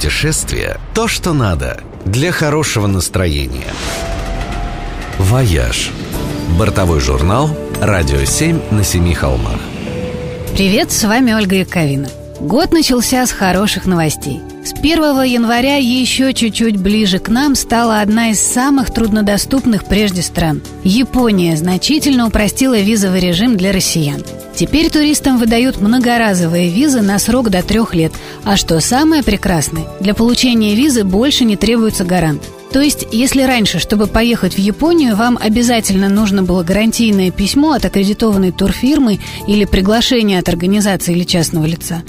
Путешествие – то, что надо для хорошего настроения. «Вояж» – бортовой журнал «Радио 7 на семи холмах». Привет, с вами Ольга Яковина. Год начался с хороших новостей. С 1 января еще чуть-чуть ближе к нам стала одна из самых труднодоступных прежде стран. Япония значительно упростила визовый режим для россиян. Теперь туристам выдают многоразовые визы на срок до трех лет. А что самое прекрасное, для получения визы больше не требуется гарант. То есть, если раньше, чтобы поехать в Японию, вам обязательно нужно было гарантийное письмо от аккредитованной турфирмы или приглашение от организации или частного лица,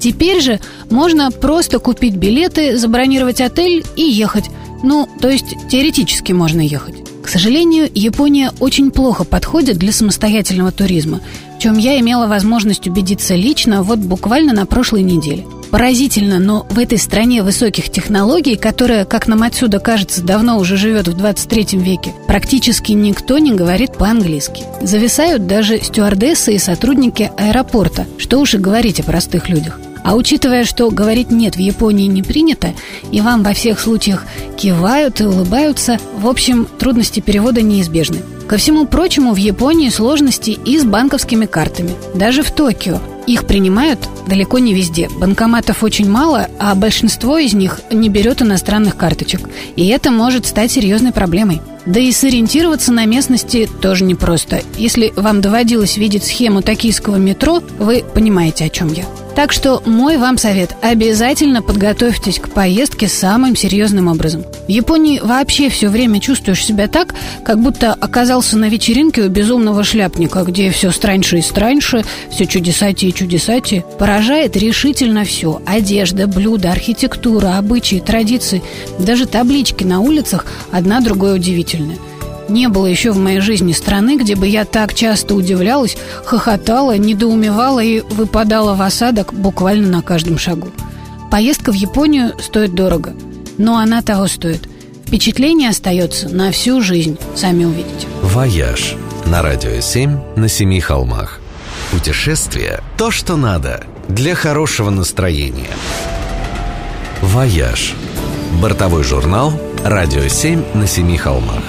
теперь же можно просто купить билеты, забронировать отель и ехать. Ну, то есть теоретически можно ехать. К сожалению, Япония очень плохо подходит для самостоятельного туризма, чем я имела возможность убедиться лично вот буквально на прошлой неделе. Поразительно, но в этой стране высоких технологий, которая, как нам отсюда кажется, давно уже живет в 23 веке, практически никто не говорит по-английски. Зависают даже стюардессы и сотрудники аэропорта, что уж и говорить о простых людях. А учитывая, что говорить «нет» в Японии не принято, и вам во всех случаях кивают и улыбаются, в общем, трудности перевода неизбежны. Ко всему прочему, в Японии сложности и с банковскими картами. Даже в Токио. Их принимают далеко не везде. Банкоматов очень мало, а большинство из них не берет иностранных карточек. И это может стать серьезной проблемой. Да и сориентироваться на местности тоже непросто. Если вам доводилось видеть схему токийского метро, вы понимаете, о чем я. Так что мой вам совет – обязательно подготовьтесь к поездке самым серьезным образом. В Японии вообще все время чувствуешь себя так, как будто оказался на вечеринке у безумного шляпника, где все страньше и страньше, все чудесати и чудесати. Поражает решительно все – одежда, блюда, архитектура, обычаи, традиции, даже таблички на улицах одна другой удивительная. Не было еще в моей жизни страны, где бы я так часто удивлялась, хохотала, недоумевала и выпадала в осадок буквально на каждом шагу. Поездка в Японию стоит дорого, но она того стоит. Впечатление остается на всю жизнь, сами увидите. «Вояж» на радио 7 на семи холмах. Путешествие – то, что надо для хорошего настроения. «Вояж» – бортовой журнал «Радио 7 на семи холмах».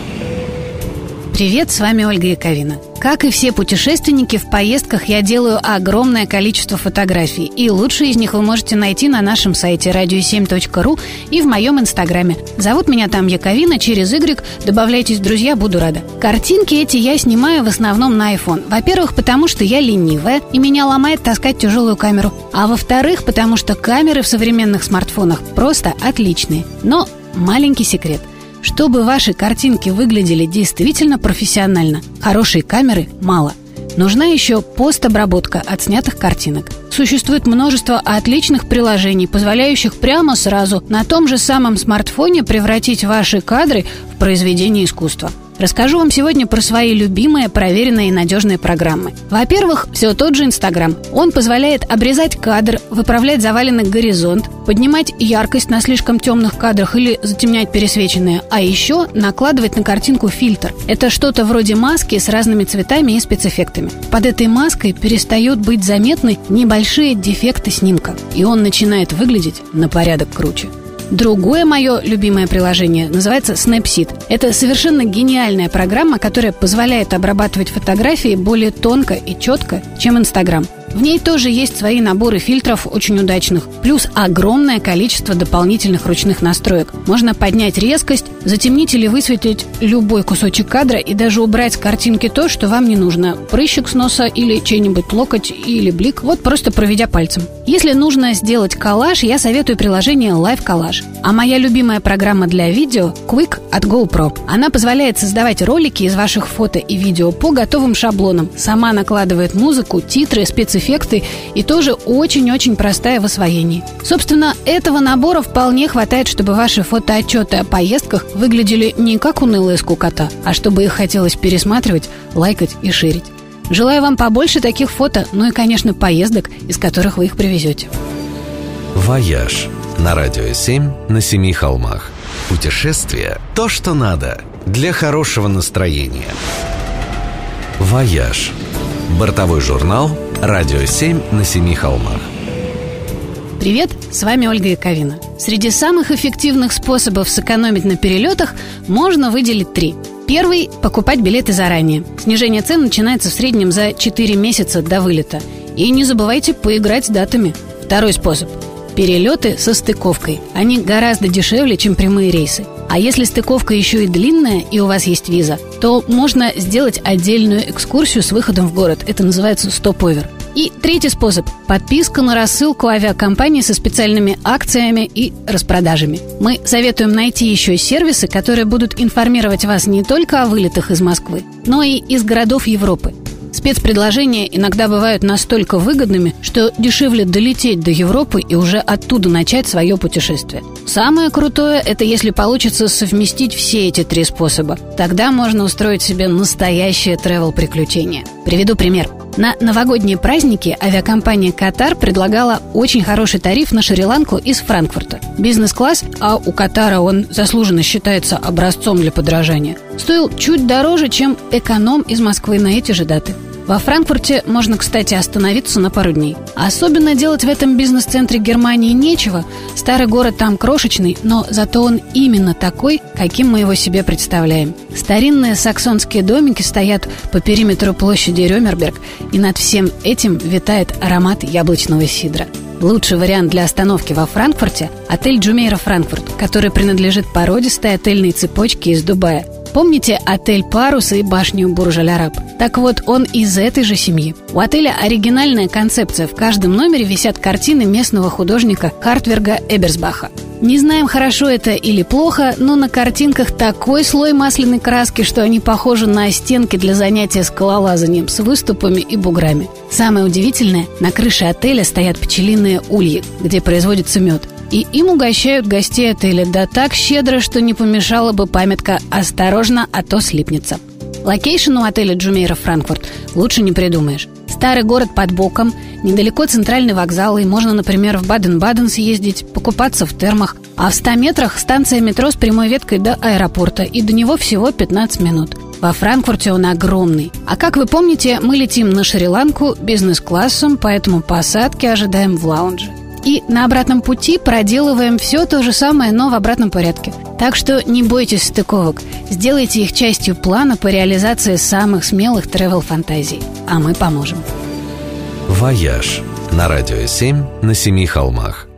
Привет, с вами Ольга Яковина. Как и все путешественники, в поездках я делаю огромное количество фотографий, и лучшие из них вы можете найти на нашем сайте radio7.ru и в моем инстаграме. Зовут меня там Яковина, через Y, добавляйтесь друзья, буду рада. Картинки эти я снимаю в основном на iPhone. Во-первых, потому что я ленивая, и меня ломает таскать тяжелую камеру. А во-вторых, потому что камеры в современных смартфонах просто отличные. Но маленький секрет – чтобы ваши картинки выглядели действительно профессионально, хорошей камеры мало. Нужна еще постобработка отснятых картинок. Существует множество отличных приложений, позволяющих прямо сразу на том же самом смартфоне превратить ваши кадры в произведение искусства. Расскажу вам сегодня про свои любимые, проверенные и надежные программы. Во-первых, все тот же Инстаграм. Он позволяет обрезать кадр, выправлять заваленный горизонт, поднимать яркость на слишком темных кадрах или затемнять пересвеченные, а еще накладывать на картинку фильтр. Это что-то вроде маски с разными цветами и спецэффектами. Под этой маской перестают быть заметны небольшие дефекты снимка, и он начинает выглядеть на порядок круче. Другое мое любимое приложение называется Snapseed. Это совершенно гениальная программа, которая позволяет обрабатывать фотографии более тонко и четко, чем Instagram. В ней тоже есть свои наборы фильтров очень удачных, плюс огромное количество дополнительных ручных настроек. Можно поднять резкость, затемнить или высветлить любой кусочек кадра и даже убрать с картинки то, что вам не нужно. Прыщик с носа или чей-нибудь локоть или блик, вот просто проведя пальцем. Если нужно сделать коллаж, я советую приложение Live Collage. А моя любимая программа для видео – Quick от GoPro. Она позволяет создавать ролики из ваших фото и видео по готовым шаблонам. Сама накладывает музыку, титры, спецэффекты эффекты и тоже очень-очень простая в освоении. Собственно, этого набора вполне хватает, чтобы ваши фотоотчеты о поездках выглядели не как унылая скукота, а чтобы их хотелось пересматривать, лайкать и шерить. Желаю вам побольше таких фото, ну и, конечно, поездок, из которых вы их привезете. «Вояж» на радио 7 на семи холмах. Путешествие – то, что надо для хорошего настроения. «Вояж» – бортовой журнал – Радио 7 на семи холмах. Привет, с вами Ольга Яковина. Среди самых эффективных способов сэкономить на перелетах можно выделить три. Первый – покупать билеты заранее. Снижение цен начинается в среднем за 4 месяца до вылета. И не забывайте поиграть с датами. Второй способ – перелеты со стыковкой. Они гораздо дешевле, чем прямые рейсы. А если стыковка еще и длинная, и у вас есть виза, то можно сделать отдельную экскурсию с выходом в город. Это называется stopover. И третий способ – подписка на рассылку авиакомпании со специальными акциями и распродажами. Мы советуем найти еще сервисы, которые будут информировать вас не только о вылетах из Москвы, но и из городов Европы. Спецпредложения иногда бывают настолько выгодными, что дешевле долететь до Европы и уже оттуда начать свое путешествие. Самое крутое – это если получится совместить все эти три способа. Тогда можно устроить себе настоящее travel-приключение. Приведу пример. На новогодние праздники авиакомпания «Катар» предлагала очень хороший тариф на Шри-Ланку из Франкфурта. Бизнес-класс, а у «Катара» он заслуженно считается образцом для подражания, стоил чуть дороже, чем эконом из Москвы на эти же даты. Во Франкфурте можно, кстати, остановиться на пару дней. Особенно делать в этом бизнес-центре Германии нечего. Старый город там крошечный, но зато он именно такой, каким мы его себе представляем. Старинные саксонские домики стоят по периметру площади Рёмерберг, и над всем этим витает аромат яблочного сидра. Лучший вариант для остановки во Франкфурте – отель Джумейра Франкфурт, который принадлежит породистой отельной цепочке из Дубая – Помните отель «Парус» и башню Бурж-Аль-Араб? Так вот, он из этой же семьи. У отеля оригинальная концепция. В каждом номере висят картины местного художника Хартверга Эберсбаха. Не знаем, хорошо это или плохо, но на картинках такой слой масляной краски, что они похожи на стенки для занятия скалолазанием с выступами и буграми. Самое удивительное, на крыше отеля стоят пчелиные ульи, где производится мед и им угощают гостей отеля да так щедро, что не помешала бы памятка «Осторожно, а то слипнется». Location у отеля Джумейра Франкфурт лучше не придумаешь. Старый город под боком, недалеко центральный вокзал, и можно, например, в Баден-Баден съездить, покупаться в термах. А в 100 метрах станция метро с прямой веткой до аэропорта, и до него всего 15 минут. Во Франкфурте он огромный. А как вы помните, мы летим на Шри-Ланку бизнес-классом, поэтому посадки ожидаем в lounge е. И на обратном пути проделываем все то же самое, но в обратном порядке. Так что не бойтесь стыковок. Сделайте их частью плана по реализации самых смелых travel-фантазий. А мы поможем. «Вояж» на Радио 7 на Семи холмах.